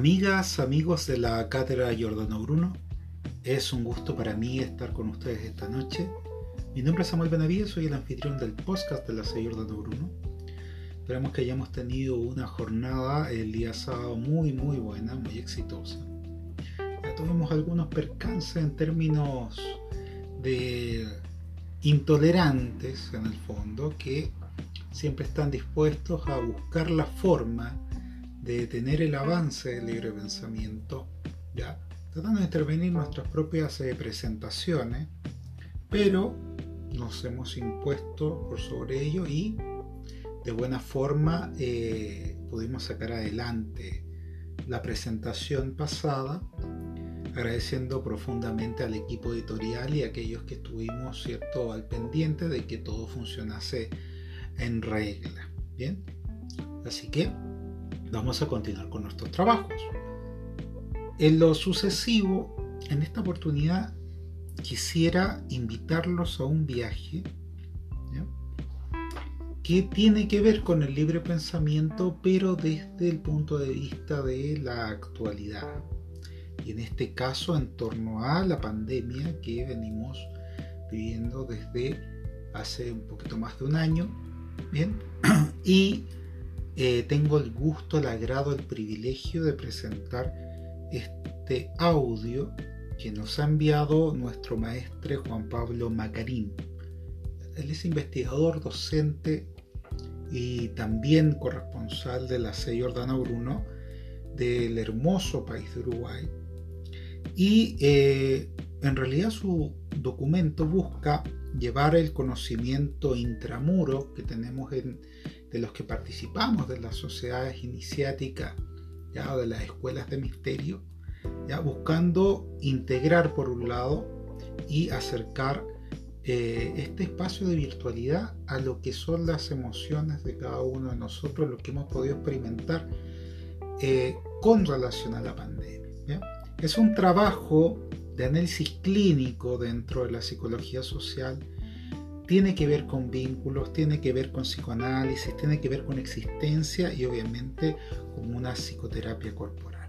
Amigas, amigos de la Cátedra Giordano Bruno, es un gusto para mí estar con ustedes esta noche. Mi nombre es Samuel Benavides, soy el anfitrión del podcast de la C. Giordano Bruno. Esperamos que hayamos tenido una jornada el día sábado muy, muy buena, muy exitosa. Ya tuvimos algunos percances en términos de intolerantes, en el fondo, que siempre están dispuestos a buscar la forma de detener el avance del libre pensamiento, ¿ya? tratando de intervenir nuestras propias eh, presentaciones, pero nos hemos impuesto por sobre ello y de buena forma eh, pudimos sacar adelante la presentación pasada, agradeciendo profundamente al equipo editorial y a aquellos que estuvimos cierto al pendiente de que todo funcionase en regla. Bien, así que vamos a continuar con nuestros trabajos. En lo sucesivo, en esta oportunidad quisiera invitarlos a un viaje que tiene que ver con el libre pensamiento, pero desde el punto de vista de la actualidad. Y en este caso en torno a la pandemia que venimos viviendo desde hace un poquito más de un año. Bien, y eh, tengo el gusto, el agrado, el privilegio de presentar este audio que nos ha enviado nuestro maestre Juan Pablo Macarín. Él es investigador, docente y también corresponsal de la C. Jordano Bruno del hermoso país de Uruguay. Y eh, en realidad su documento busca llevar el conocimiento intramuro que tenemos en, de los que participamos de las sociedades iniciáticas ¿ya? de las escuelas de misterio, ¿ya? buscando integrar por un lado y acercar eh, este espacio de virtualidad a lo que son las emociones de cada uno de nosotros, lo que hemos podido experimentar eh, con relación a la pandemia. Es un trabajo de análisis clínico dentro de la psicología social tiene que ver con vínculos, tiene que ver con psicoanálisis, tiene que ver con existencia y obviamente con una psicoterapia corporal.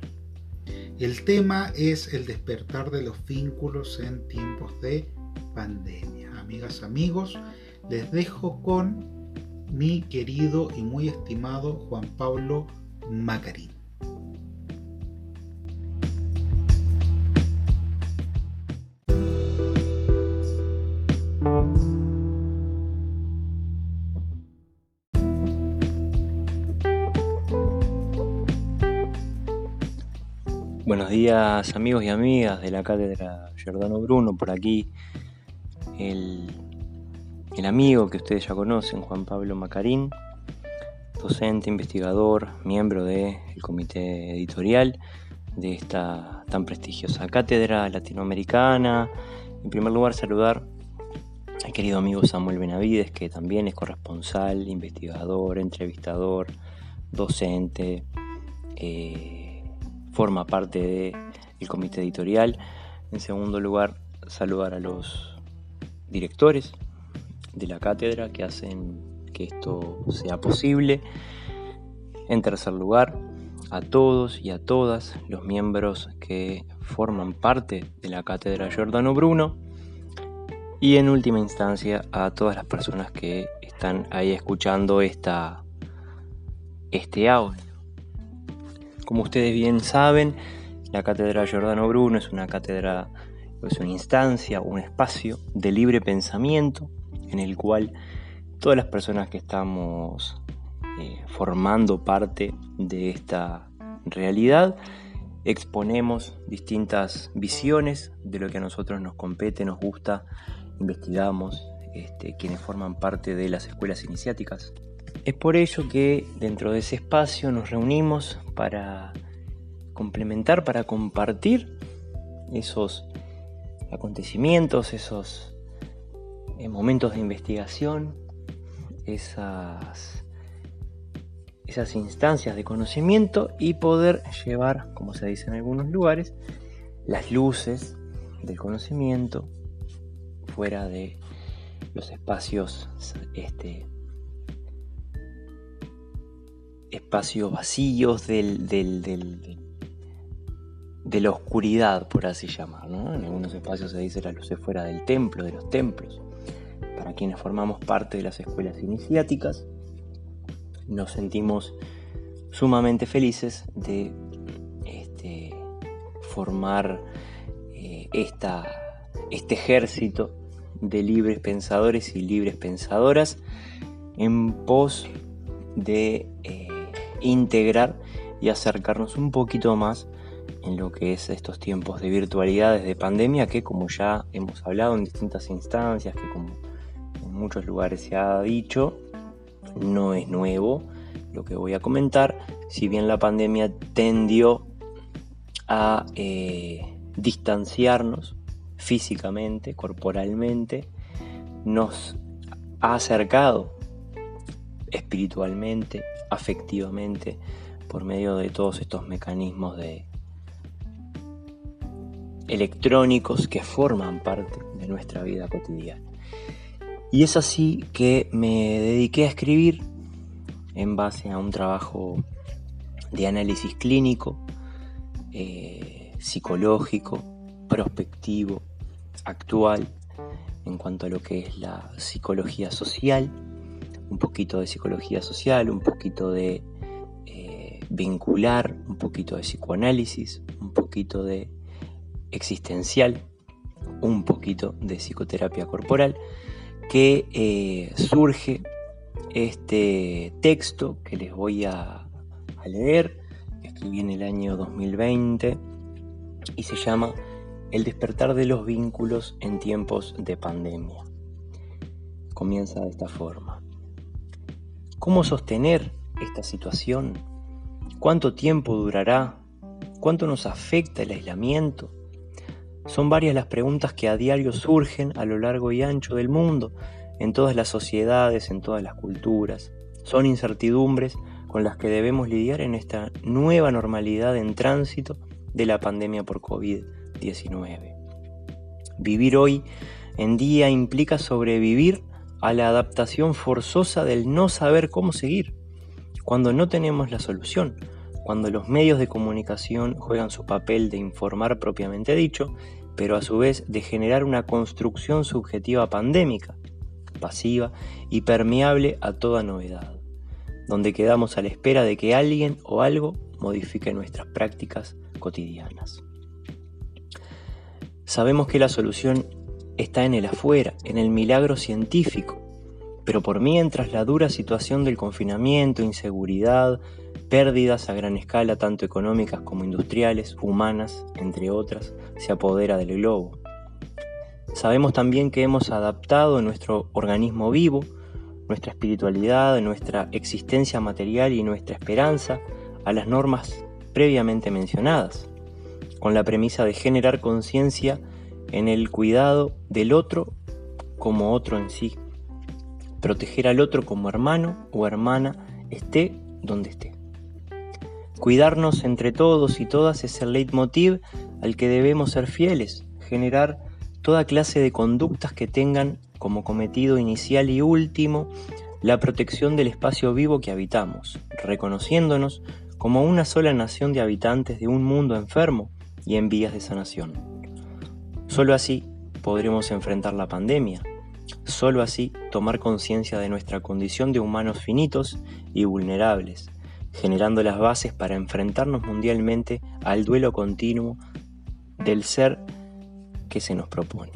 El tema es el despertar de los vínculos en tiempos de pandemia. Amigas, amigos, les dejo con mi querido y muy estimado Juan Pablo Macarín. Buenos días amigos y amigas de la cátedra Giordano Bruno, por aquí el, amigo que ustedes ya conocen, Juan Pablo Macarín, docente, investigador, miembro del comité editorial de esta tan prestigiosa cátedra latinoamericana. En primer lugar, saludar al querido amigo Samuel Benavides, que también es corresponsal, investigador, entrevistador, docente. Eh, forma parte del comité editorial. En segundo lugar, saludar a los directores de la cátedra que hacen que esto sea posible. En tercer lugar, a todos y a todas los miembros que forman parte de la cátedra Giordano Bruno. Y en última instancia, a todas las personas que están ahí escuchando esta, este audio. Como ustedes bien saben, la Cátedra Giordano Bruno es una cátedra, es una instancia, un espacio de libre pensamiento en el cual todas las personas que estamos eh, formando parte de esta realidad exponemos distintas visiones de lo que a nosotros nos compete, nos gusta, investigamos, este, quienes forman parte de las escuelas iniciáticas. Es por ello que dentro de ese espacio nos reunimos para complementar, para compartir esos acontecimientos, esos eh, momentos de investigación, esas, instancias de conocimiento y poder llevar, como se dice en algunos lugares, las luces del conocimiento fuera de los espacios este, espacios vacíos del, del, de la oscuridad, por así llamar. En algunos espacios se dice la luz es fuera del templo, de los templos. Para quienes formamos parte de las escuelas iniciáticas, nos sentimos sumamente felices de este, formar eh, esta, este ejército de libres pensadores y libres pensadoras en pos de eh, integrar y acercarnos un poquito más en lo que es estos tiempos de virtualidad de pandemia que como ya hemos hablado en distintas instancias, que como en muchos lugares se ha dicho, no es nuevo lo que voy a comentar, si bien la pandemia tendió a eh, distanciarnos físicamente, corporalmente, nos ha acercado espiritualmente, afectivamente, por medio de todos estos mecanismos de electrónicos que forman parte de nuestra vida cotidiana. Y es así que me dediqué a escribir en base a un trabajo de análisis clínico, eh, psicológico, prospectivo, actual, en cuanto a lo que es la psicología social, un poquito de psicología social, un poquito de eh, vincular, un poquito de psicoanálisis, un poquito de existencial, un poquito de psicoterapia corporal, que eh, surge este texto que les voy a, a leer, escribí en el año 2020 y se llama El despertar de los vínculos en tiempos de pandemia. Comienza de esta forma. ¿Cómo sostener esta situación? ¿Cuánto tiempo durará? ¿Cuánto nos afecta el aislamiento? Son varias las preguntas que a diario surgen a lo largo y ancho del mundo, en todas las sociedades, en todas las culturas. Son incertidumbres con las que debemos lidiar en esta nueva normalidad en tránsito de la pandemia por COVID-19. Vivir hoy en día implica sobrevivir a la adaptación forzosa del no saber cómo seguir, cuando no tenemos la solución, cuando los medios de comunicación juegan su papel de informar propiamente dicho, pero a su vez de generar una construcción subjetiva pandémica, pasiva y permeable a toda novedad, donde quedamos a la espera de que alguien o algo modifique nuestras prácticas cotidianas. Sabemos que la solución está en el afuera, en el milagro científico. Pero por mientras la dura situación del confinamiento, inseguridad, pérdidas a gran escala tanto económicas como industriales, humanas, entre otras, se apodera del globo. Sabemos también que hemos adaptado nuestro organismo vivo, nuestra espiritualidad, nuestra existencia material y nuestra esperanza a las normas previamente mencionadas, con la premisa de generar conciencia en el cuidado del otro como otro en sí. Proteger al otro como hermano o hermana, esté donde esté. Cuidarnos entre todos y todas es el leitmotiv al que debemos ser fieles, generar toda clase de conductas que tengan como cometido inicial y último la protección del espacio vivo que habitamos, reconociéndonos como una sola nación de habitantes de un mundo enfermo y en vías de sanación. Solo así podremos enfrentar la pandemia. Solo así tomar conciencia de nuestra condición de humanos finitos y vulnerables, generando las bases para enfrentarnos mundialmente al duelo continuo del ser que se nos propone.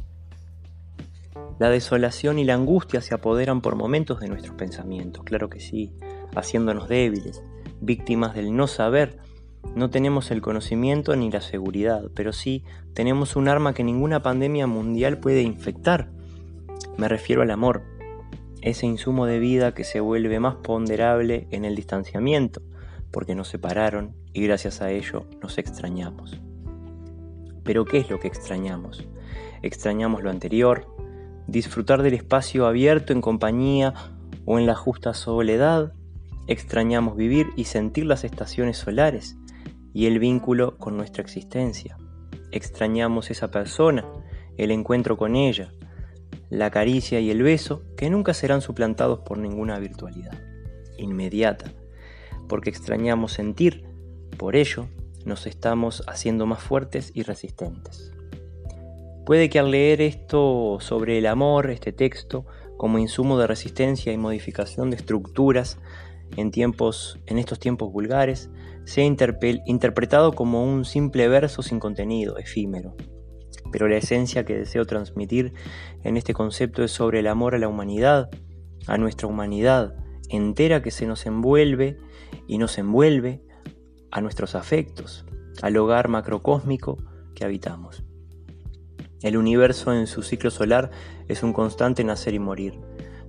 La desolación y la angustia se apoderan por momentos de nuestros pensamientos, claro que sí, haciéndonos débiles, víctimas del no saber no tenemos el conocimiento ni la seguridad, pero sí tenemos un arma que ninguna pandemia mundial puede infectar. Me refiero al amor, ese insumo de vida que se vuelve más ponderable en el distanciamiento, porque nos separaron y gracias a ello nos extrañamos. Pero ¿qué es lo que extrañamos? Extrañamos lo anterior, disfrutar del espacio abierto en compañía o en la justa soledad, extrañamos vivir y sentir las estaciones solares, y el vínculo con nuestra existencia. Extrañamos esa persona, el encuentro con ella, la caricia y el beso que nunca serán suplantados por ninguna virtualidad inmediata, porque extrañamos sentir, por ello, nos estamos haciendo más fuertes y resistentes. Puede que al leer esto sobre el amor, este texto, como insumo de resistencia y modificación de estructuras en, tiempos, en estos tiempos vulgares, sea interpretado como un simple verso sin contenido, efímero. Pero la esencia que deseo transmitir en este concepto es sobre el amor a la humanidad, a nuestra humanidad entera que se nos envuelve y nos envuelve a nuestros afectos, al hogar macrocósmico que habitamos. El universo en su ciclo solar es un constante nacer y morir.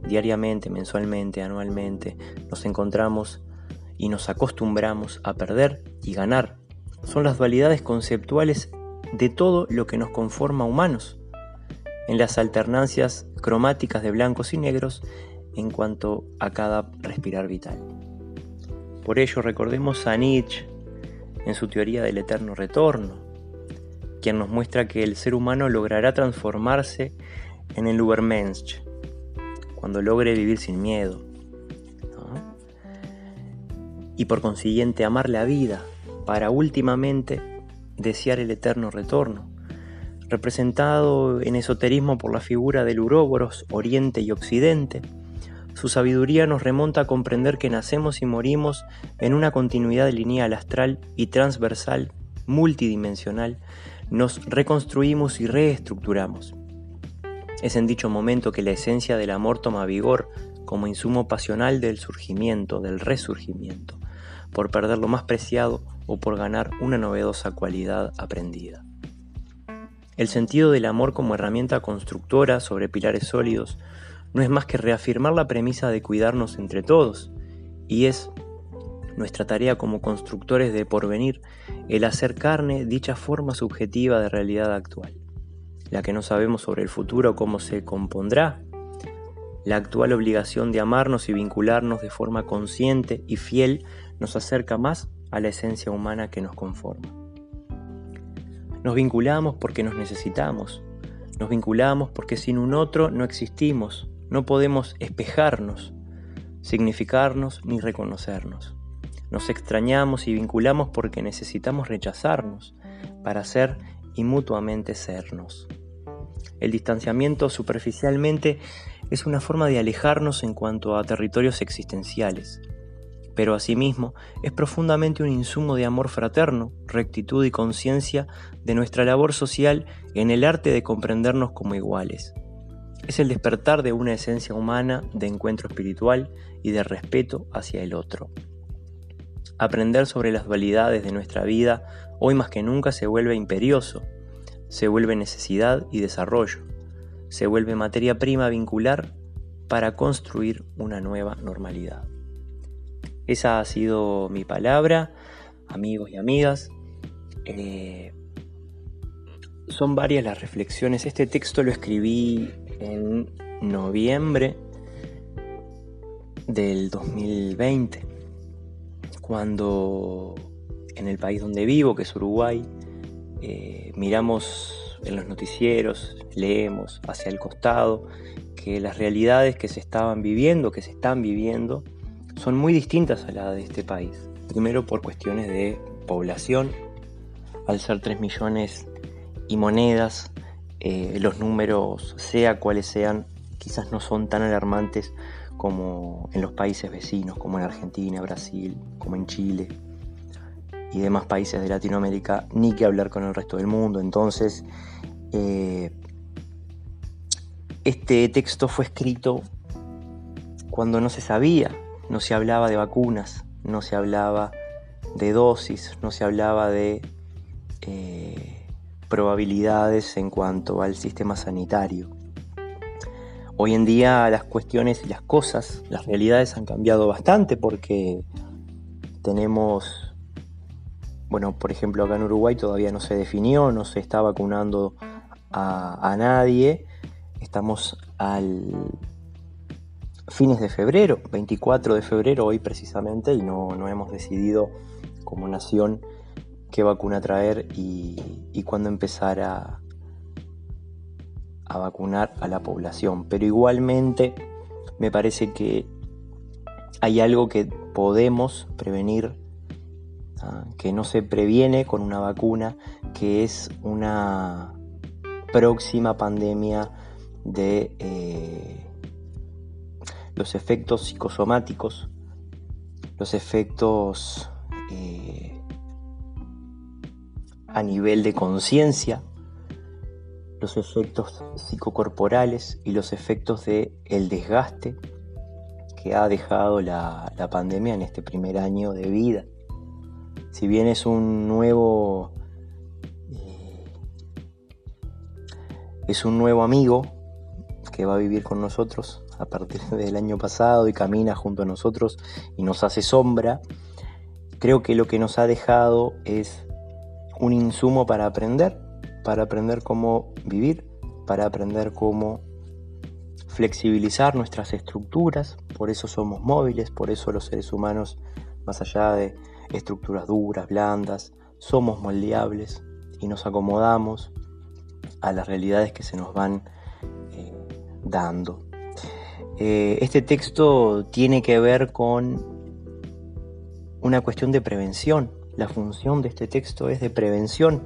Diariamente, mensualmente, anualmente, nos encontramos y nos acostumbramos a perder y ganar. Son las dualidades conceptuales de todo lo que nos conforma humanos, en las alternancias cromáticas de blancos y negros en cuanto a cada respirar vital. Por ello recordemos a Nietzsche en su teoría del eterno retorno, quien nos muestra que el ser humano logrará transformarse en el Übermensch, cuando logre vivir sin miedo, y por consiguiente amar la vida para últimamente desear el eterno retorno, representado en esoterismo por la figura del Uroboros, Oriente y Occidente, su sabiduría nos remonta a comprender que nacemos y morimos en una continuidad lineal astral y transversal, multidimensional, nos reconstruimos y reestructuramos. Es en dicho momento que la esencia del amor toma vigor como insumo pasional del surgimiento, del resurgimiento, por perder lo más preciado o por ganar una novedosa cualidad aprendida. El sentido del amor como herramienta constructora sobre pilares sólidos no es más que reafirmar la premisa de cuidarnos entre todos, y es nuestra tarea como constructores de porvenir el hacer carne dicha forma subjetiva de realidad actual, la que no sabemos sobre el futuro cómo se compondrá, la actual obligación de amarnos y vincularnos de forma consciente y fiel nos acerca más a la esencia humana que nos conforma. Nos vinculamos porque nos necesitamos, nos vinculamos porque sin un otro no existimos, no podemos espejarnos, significarnos ni reconocernos. Nos extrañamos y vinculamos porque necesitamos rechazarnos para ser y mutuamente sernos. El distanciamiento superficialmente es una forma de alejarnos en cuanto a territorios existenciales, pero asimismo es profundamente un insumo de amor fraterno, rectitud y conciencia de nuestra labor social en el arte de comprendernos como iguales es el despertar de una esencia humana de encuentro espiritual y de respeto hacia el otro. Aprender sobre las dualidades de nuestra vida hoy más que nunca se vuelve imperioso, se vuelve necesidad y desarrollo, se vuelve materia prima vincular para construir una nueva normalidad. Esa ha sido mi palabra, amigos y amigas. Eh, son varias las reflexiones. Este texto lo escribí en noviembre del 2020, cuando en el país donde vivo, que es Uruguay, eh, miramos en los noticieros, leemos hacia el costado que las realidades que se estaban viviendo, que se están viviendo, son muy distintas a las de este país. Primero por cuestiones de población, al ser 3 millones y monedas, eh, los números, sea cuales sean, quizás no son tan alarmantes como en los países vecinos, como en Argentina, Brasil, como en Chile y demás países de Latinoamérica, ni que hablar con el resto del mundo. Entonces, eh, este texto fue escrito cuando no se sabía, no se hablaba de vacunas, no se hablaba de dosis, no se hablaba de eh, probabilidades en cuanto al sistema sanitario. Hoy en día las cuestiones y las cosas, las realidades han cambiado bastante porque tenemos, bueno, por ejemplo acá en Uruguay todavía no se definió, no se está vacunando a, nadie. Estamos al fines de febrero, 24 de febrero hoy precisamente, y no, no hemos decidido como nación qué vacuna traer y, cuándo empezar a, a vacunar a la población. Pero igualmente me parece que hay algo que podemos prevenir. Que no se previene con una vacuna, que es una próxima pandemia de eh, los efectos psicosomáticos, los efectos eh, a nivel de conciencia, los efectos psicocorporales y los efectos de el desgaste que ha dejado la, pandemia en este primer año de vida. Si bien es un nuevo eh, es un nuevo amigo que va a vivir con nosotros a partir del año pasado y camina junto a nosotros y nos hace sombra, creo que lo que nos ha dejado es un insumo para aprender, para aprender cómo vivir, para aprender cómo flexibilizar nuestras estructuras, por eso somos móviles, por eso los seres humanos, más allá de estructuras duras, blandas, somos moldeables y nos acomodamos a las realidades que se nos van eh, dando. Eh, este texto tiene que ver con una cuestión de prevención. La función de este texto es de prevención.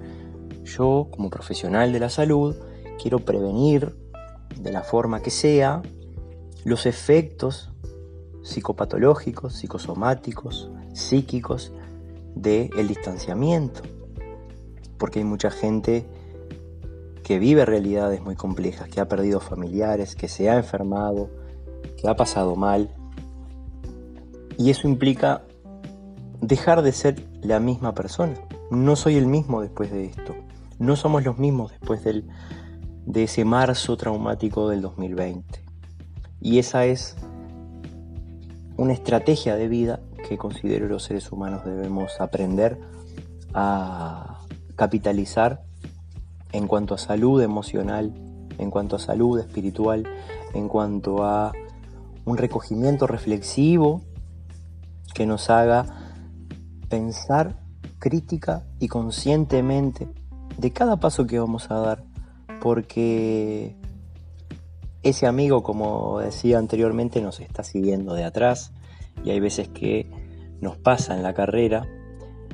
Yo, como profesional de la salud, quiero prevenir de la forma que sea los efectos psicopatológicos, psicosomáticos, psíquicos del distanciamiento. Porque hay mucha gente que vive realidades muy complejas, que ha perdido familiares, que se ha enfermado, que ha pasado mal. Y eso implica dejar de ser la misma persona. No soy el mismo después de esto. No somos los mismos después del, de ese marzo traumático del 2020. Y esa es una estrategia de vida que considero los seres humanos debemos aprender a capitalizar en cuanto a salud emocional, en cuanto a salud espiritual, en cuanto a un recogimiento reflexivo que nos haga pensar crítica y conscientemente de cada paso que vamos a dar, porque ese amigo, como decía anteriormente, nos está siguiendo de atrás y hay veces que nos pasa en la carrera,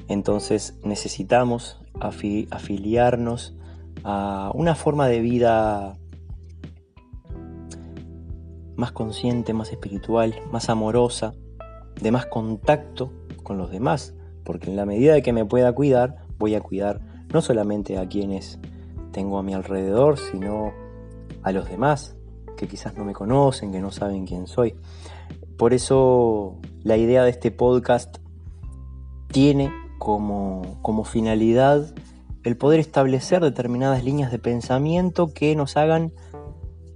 entonces necesitamos afiliarnos a una forma de vida más consciente, más espiritual, más amorosa, de más contacto con los demás, porque en la medida de que me pueda cuidar, voy a cuidar no solamente a quienes tengo a mi alrededor, sino a los demás, que quizás no me conocen, que no saben quién soy. Por eso la idea de este podcast tiene como, como finalidad el poder establecer determinadas líneas de pensamiento que nos hagan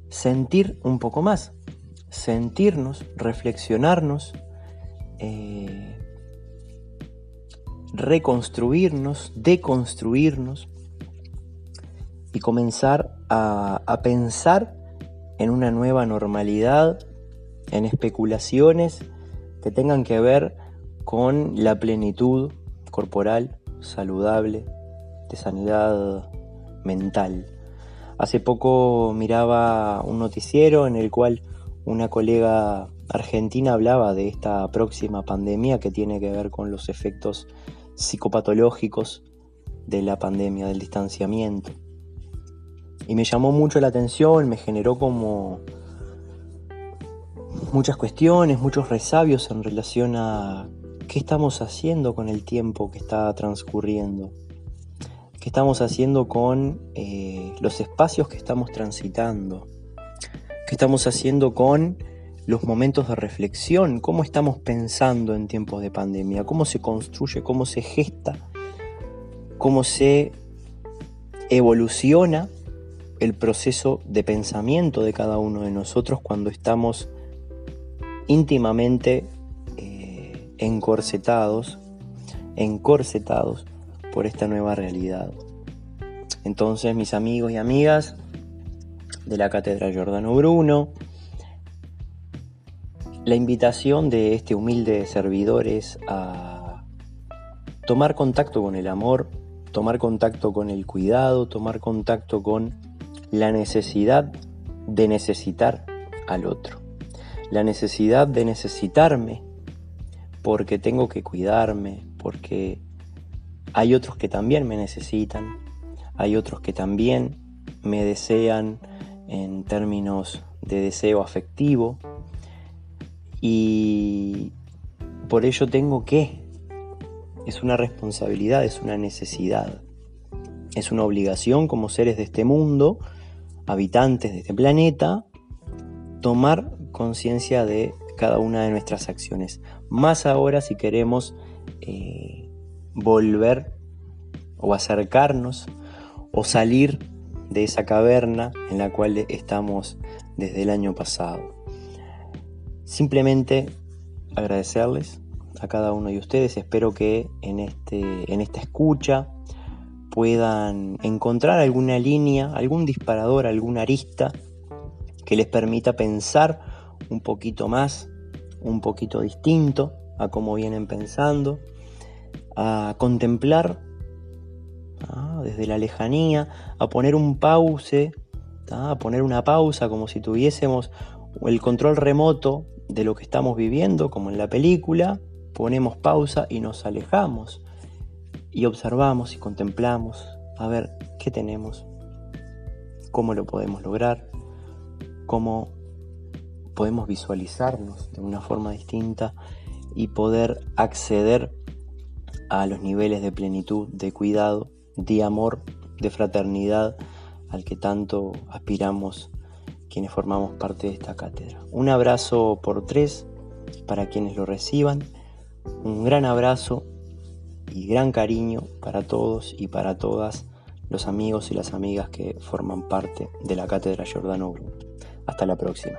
sentir un poco más, sentirnos, reflexionarnos, eh, reconstruirnos, deconstruirnos y comenzar a, a pensar en una nueva normalidad, en especulaciones que tengan que ver con la plenitud corporal, saludable, de sanidad mental. Hace poco miraba un noticiero en el cual una colega argentina hablaba de esta próxima pandemia que tiene que ver con los efectos psicopatológicos de la pandemia, del distanciamiento. Y me llamó mucho la atención, me generó como muchas cuestiones, muchos resabios en relación a qué estamos haciendo con el tiempo que está transcurriendo, qué estamos haciendo con eh, los espacios que estamos transitando ¿Qué estamos haciendo con los momentos de reflexión? ¿Cómo estamos pensando en tiempos de pandemia? ¿Cómo se construye? ¿Cómo se gesta? ¿Cómo se evoluciona el proceso de pensamiento de cada uno de nosotros cuando estamos íntimamente eh, encorsetados, encorsetados por esta nueva realidad? Entonces, mis amigos y amigas, de la Cátedra Giordano Bruno. La invitación de este humilde servidor es a tomar contacto con el amor, tomar contacto con el cuidado, tomar contacto con la necesidad de necesitar al otro, la necesidad de necesitarme porque tengo que cuidarme, porque hay otros que también me necesitan, hay otros que también me desean en términos de deseo afectivo y por ello tengo que, es una responsabilidad, es una necesidad, es una obligación como seres de este mundo, habitantes de este planeta, tomar conciencia de cada una de nuestras acciones. Más ahora si queremos eh, volver o acercarnos o salir de esa caverna en la cual estamos desde el año pasado. Simplemente agradecerles a cada uno de ustedes. Espero que en, este, en esta escucha puedan encontrar alguna línea, algún disparador, alguna arista que les permita pensar un poquito más, un poquito distinto a cómo vienen pensando, a contemplar desde la lejanía, a poner un pause, a poner una pausa como si tuviésemos el control remoto de lo que estamos viviendo, como en la película, ponemos pausa y nos alejamos y observamos y contemplamos a ver qué tenemos, cómo lo podemos lograr, cómo podemos visualizarnos de una forma distinta y poder acceder a los niveles de plenitud, de cuidado, de amor, de fraternidad al que tanto aspiramos quienes formamos parte de esta cátedra. Un abrazo por tres para quienes lo reciban, un gran abrazo y gran cariño para todos y para todas los amigos y las amigas que forman parte de la cátedra Bruno. Hasta la próxima.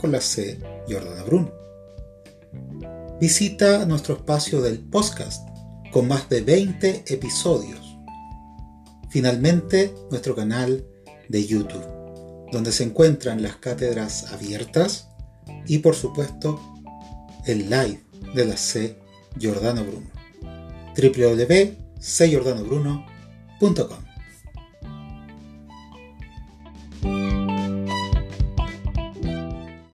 con la C. Jordana Bruno. Visita nuestro espacio del podcast con más de 20 episodios. Finalmente, nuestro canal de YouTube, donde se encuentran las cátedras abiertas y por supuesto el live de la C. Jordano Bruno. www.cjordanobruno.com